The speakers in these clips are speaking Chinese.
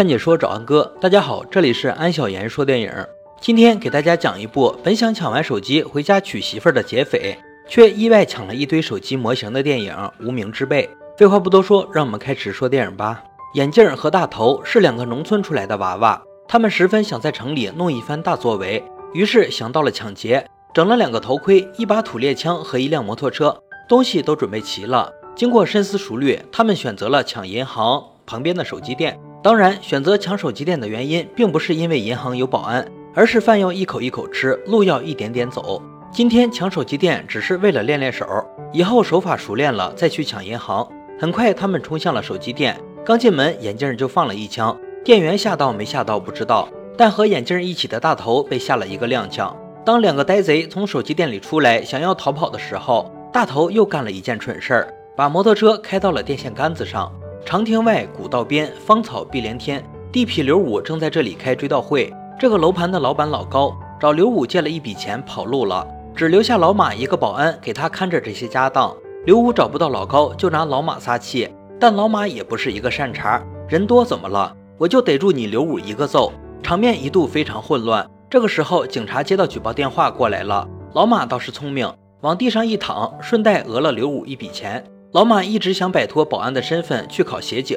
看解说找安哥，大家好，这里是安小言说电影。今天给大家讲一部本想抢完手机回家娶媳妇儿的劫匪，却意外抢了一堆手机模型的电影《无名之辈》。废话不多说，让我们开始说电影吧。眼镜和大头是两个农村出来的娃娃，他们十分想在城里弄一番大作为，于是想到了抢劫，整了两个头盔、一把土猎枪和一辆摩托车，东西都准备齐了。经过深思熟虑，他们选择了抢银行旁边的手机店。当然，选择抢手机店的原因，并不是因为银行有保安，而是饭要一口一口吃，路要一点点走。今天抢手机店只是为了练练手，以后手法熟练了再去抢银行。很快，他们冲向了手机店，刚进门，眼镜就放了一枪。店员吓到没吓到不知道，但和眼镜一起的大头被吓了一个踉跄。当两个呆贼从手机店里出来，想要逃跑的时候，大头又干了一件蠢事儿，把摩托车开到了电线杆子上。长亭外，古道边，芳草碧连天。地痞刘武正在这里开追悼会。这个楼盘的老板老高找刘武借了一笔钱，跑路了，只留下老马一个保安给他看着这些家当。刘武找不到老高，就拿老马撒气，但老马也不是一个善茬，人多怎么了？我就逮住你刘武一个揍。场面一度非常混乱。这个时候，警察接到举报电话过来了。老马倒是聪明，往地上一躺，顺带讹了刘武一笔钱。老马一直想摆脱保安的身份去考协警，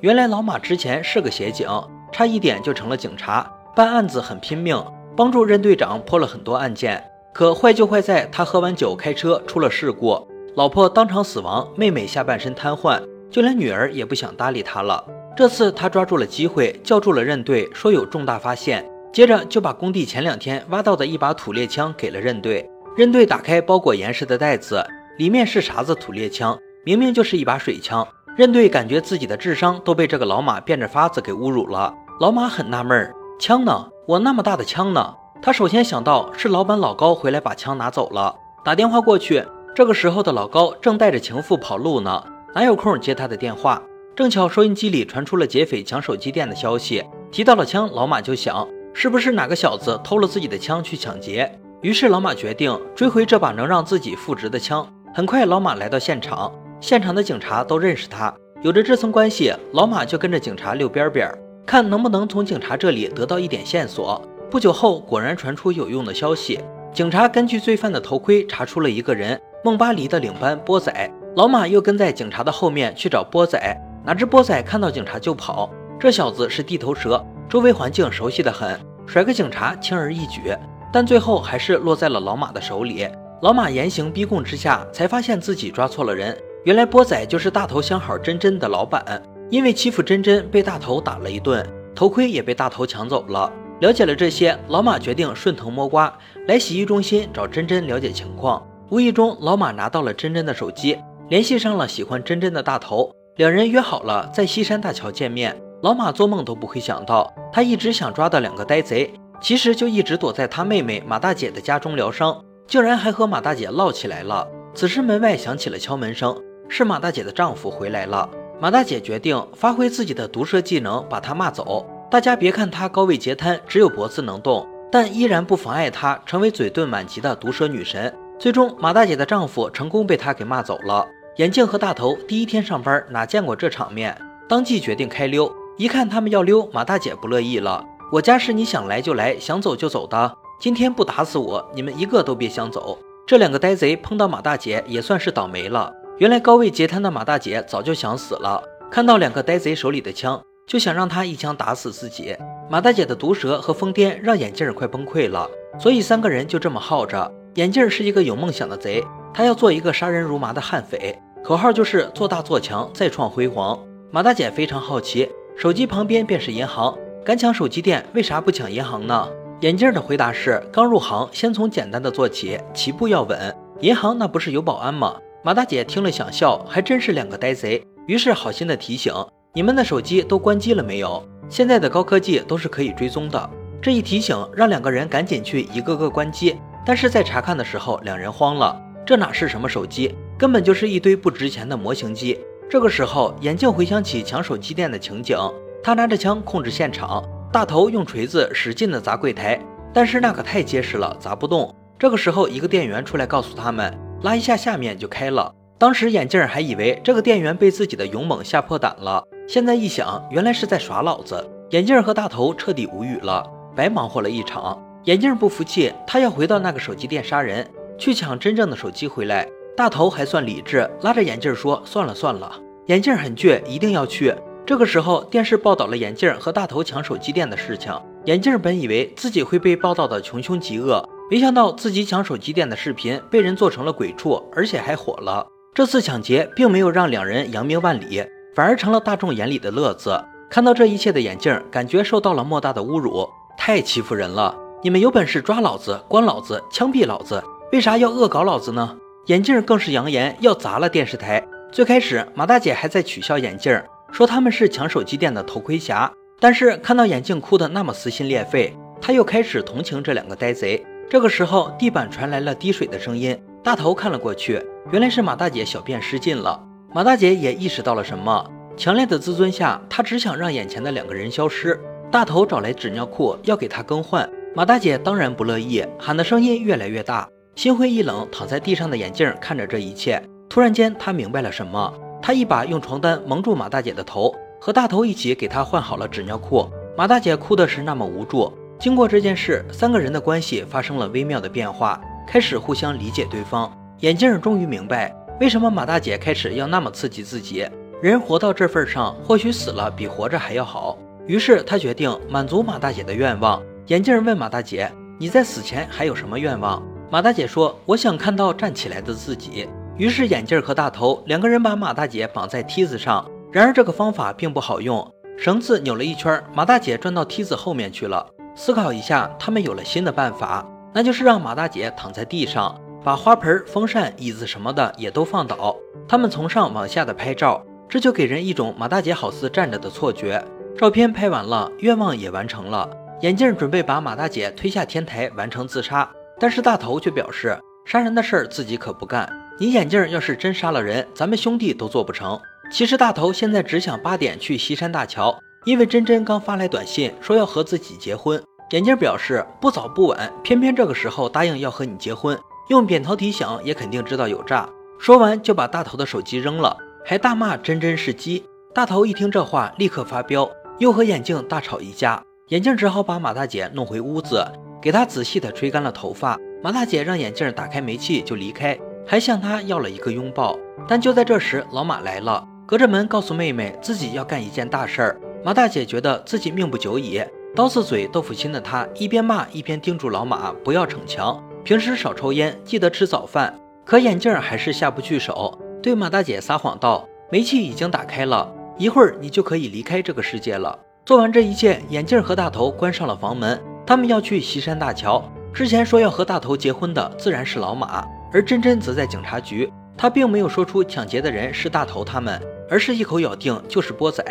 原来老马之前是个协警，差一点就成了警察，办案子很拼命，帮助任队长破了很多案件。可坏就坏在他喝完酒开车出了事故，老婆当场死亡，妹妹下半身瘫痪，就连女儿也不想搭理他了。这次他抓住了机会，叫住了任队，说有重大发现，接着就把工地前两天挖到的一把土猎枪给了任队。任队打开包裹严实的袋子，里面是啥子土猎枪？明明就是一把水枪，任队感觉自己的智商都被这个老马变着法子给侮辱了。老马很纳闷儿，枪呢？我那么大的枪呢？他首先想到是老板老高回来把枪拿走了，打电话过去。这个时候的老高正带着情妇跑路呢，哪有空接他的电话？正巧收音机里传出了劫匪抢手机店的消息，提到了枪，老马就想是不是哪个小子偷了自己的枪去抢劫？于是老马决定追回这把能让自己复职的枪。很快，老马来到现场。现场的警察都认识他，有着这层关系，老马就跟着警察溜边边，看能不能从警察这里得到一点线索。不久后，果然传出有用的消息，警察根据罪犯的头盔查出了一个人——梦巴黎的领班波仔。老马又跟在警察的后面去找波仔，哪知波仔看到警察就跑。这小子是地头蛇，周围环境熟悉的很，甩个警察轻而易举，但最后还是落在了老马的手里。老马严刑逼供之下，才发现自己抓错了人。原来波仔就是大头相好真真的老板，因为欺负真真被大头打了一顿，头盔也被大头抢走了。了解了这些，老马决定顺藤摸瓜，来洗浴中心找真真了解情况。无意中，老马拿到了真真的手机，联系上了喜欢真真的大头，两人约好了在西山大桥见面。老马做梦都不会想到，他一直想抓的两个呆贼，其实就一直躲在他妹妹马大姐的家中疗伤，竟然还和马大姐唠起来了。此时门外响起了敲门声。是马大姐的丈夫回来了。马大姐决定发挥自己的毒舌技能，把他骂走。大家别看她高位截瘫，只有脖子能动，但依然不妨碍她成为嘴遁满级的毒舌女神。最终，马大姐的丈夫成功被她给骂走了。眼镜和大头第一天上班哪见过这场面，当即决定开溜。一看他们要溜，马大姐不乐意了：“我家是你想来就来，想走就走的，今天不打死我，你们一个都别想走。”这两个呆贼碰到马大姐也算是倒霉了。原来高位截瘫的马大姐早就想死了，看到两个呆贼手里的枪，就想让他一枪打死自己。马大姐的毒舌和疯癫让眼镜快崩溃了，所以三个人就这么耗着。眼镜是一个有梦想的贼，他要做一个杀人如麻的悍匪，口号就是做大做强，再创辉煌。马大姐非常好奇，手机旁边便是银行，敢抢手机店，为啥不抢银行呢？眼镜的回答是：刚入行，先从简单的做起，起步要稳。银行那不是有保安吗？马大姐听了想笑，还真是两个呆贼。于是好心的提醒：“你们的手机都关机了没有？现在的高科技都是可以追踪的。”这一提醒让两个人赶紧去一个个关机。但是在查看的时候，两人慌了，这哪是什么手机，根本就是一堆不值钱的模型机。这个时候，眼镜回想起抢手机店的情景，他拿着枪控制现场，大头用锤子使劲的砸柜台，但是那可太结实了，砸不动。这个时候，一个店员出来告诉他们。拉一下，下面就开了。当时眼镜还以为这个店员被自己的勇猛吓破胆了，现在一想，原来是在耍老子。眼镜和大头彻底无语了，白忙活了一场。眼镜不服气，他要回到那个手机店杀人，去抢真正的手机回来。大头还算理智，拉着眼镜说：“算了算了。”眼镜很倔，一定要去。这个时候，电视报道了眼镜和大头抢手机店的事情。眼镜本以为自己会被报道的穷凶极恶，没想到自己抢手机店的视频被人做成了鬼畜，而且还火了。这次抢劫并没有让两人扬名万里，反而成了大众眼里的乐子。看到这一切的眼镜，感觉受到了莫大的侮辱，太欺负人了！你们有本事抓老子，关老子，枪毙老子，为啥要恶搞老子呢？眼镜更是扬言要砸了电视台。最开始，马大姐还在取笑眼镜，说他们是抢手机店的头盔侠。但是看到眼镜哭得那么撕心裂肺，他又开始同情这两个呆贼。这个时候，地板传来了滴水的声音，大头看了过去，原来是马大姐小便失禁了。马大姐也意识到了什么。强烈的自尊下，她只想让眼前的两个人消失。大头找来纸尿裤要给她更换，马大姐当然不乐意，喊的声音越来越大。心灰意冷躺在地上的眼镜看着这一切，突然间他明白了什么。他一把用床单蒙住马大姐的头，和大头一起给她换好了纸尿裤。马大姐哭的是那么无助。经过这件事，三个人的关系发生了微妙的变化，开始互相理解对方。眼镜终于明白为什么马大姐开始要那么刺激自己。人活到这份上，或许死了比活着还要好。于是他决定满足马大姐的愿望。眼镜问马大姐：“你在死前还有什么愿望？”马大姐说：“我想看到站起来的自己。”于是眼镜和大头两个人把马大姐绑在梯子上。然而这个方法并不好用，绳子扭了一圈，马大姐转到梯子后面去了。思考一下，他们有了新的办法，那就是让马大姐躺在地上，把花盆、风扇、椅子什么的也都放倒，他们从上往下的拍照。这就给人一种马大姐好似站着的错觉。照片拍完了，愿望也完成了。眼镜准备把马大姐推下天台，完成自杀。但是大头却表示，杀人的事儿自己可不干。你眼镜要是真杀了人，咱们兄弟都做不成。其实大头现在只想八点去西山大桥，因为真真刚发来短信说要和自己结婚。眼镜表示不早不晚，偏偏这个时候答应要和你结婚，用扁桃体想也肯定知道有诈。说完就把大头的手机扔了。还大骂真真是鸡，大头一听这话，立刻发飙，又和眼镜大吵一架。眼镜只好把马大姐弄回屋子，给她仔细的吹干了头发。马大姐让眼镜打开煤气就离开，还向他要了一个拥抱。但就在这时，老马来了，隔着门告诉妹妹自己要干一件大事儿。马大姐觉得自己命不久矣，刀子嘴豆腐心的她一边骂一边叮嘱老马不要逞强，平时少抽烟，记得吃早饭。可眼镜还是下不去手。对马大姐撒谎道：“煤气已经打开了，一会儿你就可以离开这个世界了。”做完这一切，眼镜和大头关上了房门。他们要去西山大桥。之前说要和大头结婚的自然是老马，而真真则在警察局。他并没有说出抢劫的人是大头他们，而是一口咬定就是波仔。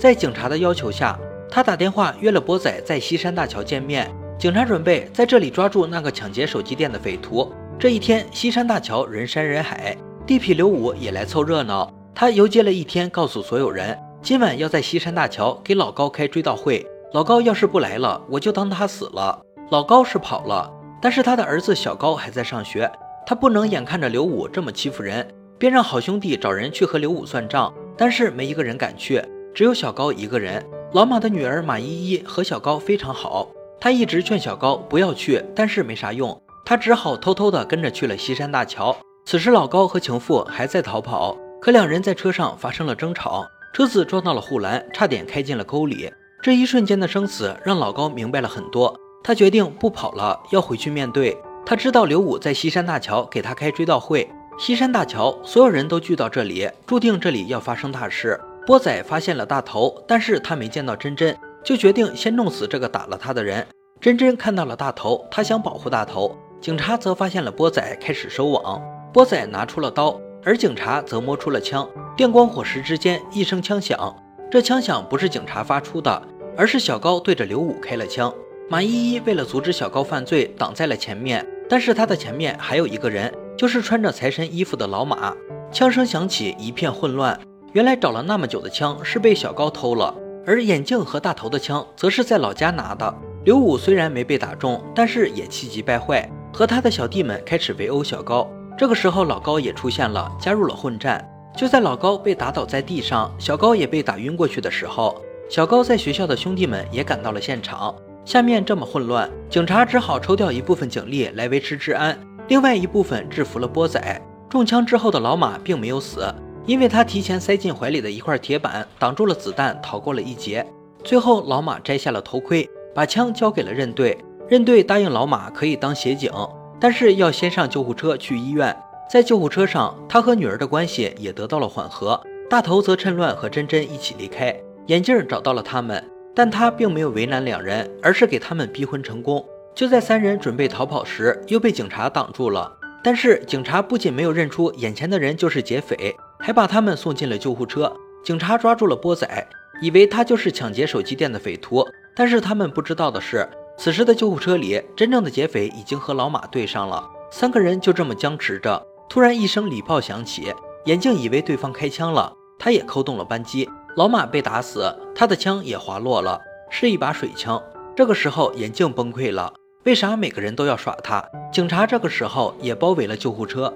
在警察的要求下，他打电话约了波仔在西山大桥见面。警察准备在这里抓住那个抢劫手机店的匪徒。这一天，西山大桥人山人海。地痞刘武也来凑热闹，他游街了一天，告诉所有人，今晚要在西山大桥给老高开追悼会。老高要是不来了，我就当他死了。老高是跑了，但是他的儿子小高还在上学，他不能眼看着刘武这么欺负人，便让好兄弟找人去和刘武算账。但是没一个人敢去，只有小高一个人。老马的女儿马依依和小高非常好，他一直劝小高不要去，但是没啥用，他只好偷偷的跟着去了西山大桥。此时，老高和情妇还在逃跑，可两人在车上发生了争吵，车子撞到了护栏，差点开进了沟里。这一瞬间的生死让老高明白了很多，他决定不跑了，要回去面对。他知道刘武在西山大桥给他开追悼会，西山大桥所有人都聚到这里，注定这里要发生大事。波仔发现了大头，但是他没见到真真，就决定先弄死这个打了他的人。真真看到了大头，他想保护大头，警察则发现了波仔，开始收网。波仔拿出了刀，而警察则摸出了枪。电光火石之间，一声枪响。这枪响不是警察发出的，而是小高对着刘武开了枪。马依依为了阻止小高犯罪，挡在了前面。但是他的前面还有一个人，就是穿着财神衣服的老马。枪声响起，一片混乱。原来找了那么久的枪是被小高偷了，而眼镜和大头的枪则是在老家拿的。刘武虽然没被打中，但是也气急败坏，和他的小弟们开始围殴小高。这个时候，老高也出现了，加入了混战。就在老高被打倒在地上，小高也被打晕过去的时候，小高在学校的兄弟们也赶到了现场。下面这么混乱，警察只好抽调一部分警力来维持治安，另外一部分制服了波仔。中枪之后的老马并没有死，因为他提前塞进怀里的一块铁板挡住了子弹，逃过了一劫。最后，老马摘下了头盔，把枪交给了任队。任队答应老马可以当协警，但是要先上救护车去医院。在救护车上，他和女儿的关系也得到了缓和。大头则趁乱和珍珍一起离开。眼镜找到了他们。但他并没有为难两人，而是给他们逼婚成功。就在三人准备逃跑时，又被警察挡住了。但是警察不仅没有认出眼前的人就是劫匪，还把他们送进了救护车。警察抓住了波仔，以为他就是抢劫手机店的匪徒。但是他们不知道的是，此时的救护车里，真正的劫匪已经和老马对上了。三个人就这么僵持着。突然一声礼炮响起，眼镜以为对方开枪了，他也扣动了扳机。老马被打死，他的枪也滑落了，是一把水枪。这个时候，眼镜崩溃了。为啥每个人都要耍他？警察这个时候也包围了救护车。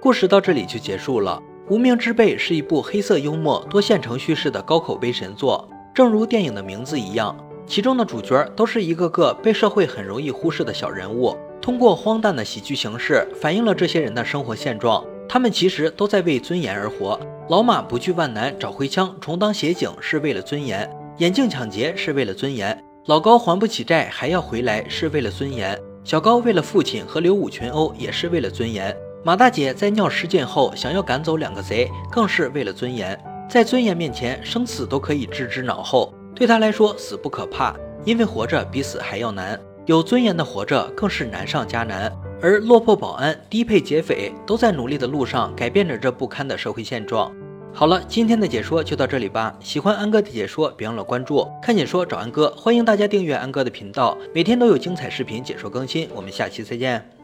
故事到这里就结束了。《无名之辈》是一部黑色幽默、多线程叙事的高口碑神作，正如电影的名字一样，其中的主角都是一个个被社会很容易忽视的小人物，通过荒诞的喜剧形式，反映了这些人的生活现状。他们其实都在为尊严而活。老马不惧万难找回枪，重当协警是为了尊严；眼镜抢劫是为了尊严；老高还不起债还要回来是为了尊严；小高为了父亲和刘武群殴也是为了尊严；马大姐在尿失禁后想要赶走两个贼，更是为了尊严。在尊严面前，生死都可以置之脑后。对她来说，死不可怕，因为活着比死还要难。有尊严的活着更是难上加难。而落魄保安、低配劫匪都在努力的路上改变着这不堪的社会现状。好了，今天的解说就到这里吧。喜欢安哥的解说，别忘了关注。看解说找安哥，欢迎大家订阅安哥的频道，每天都有精彩视频解说更新。我们下期再见。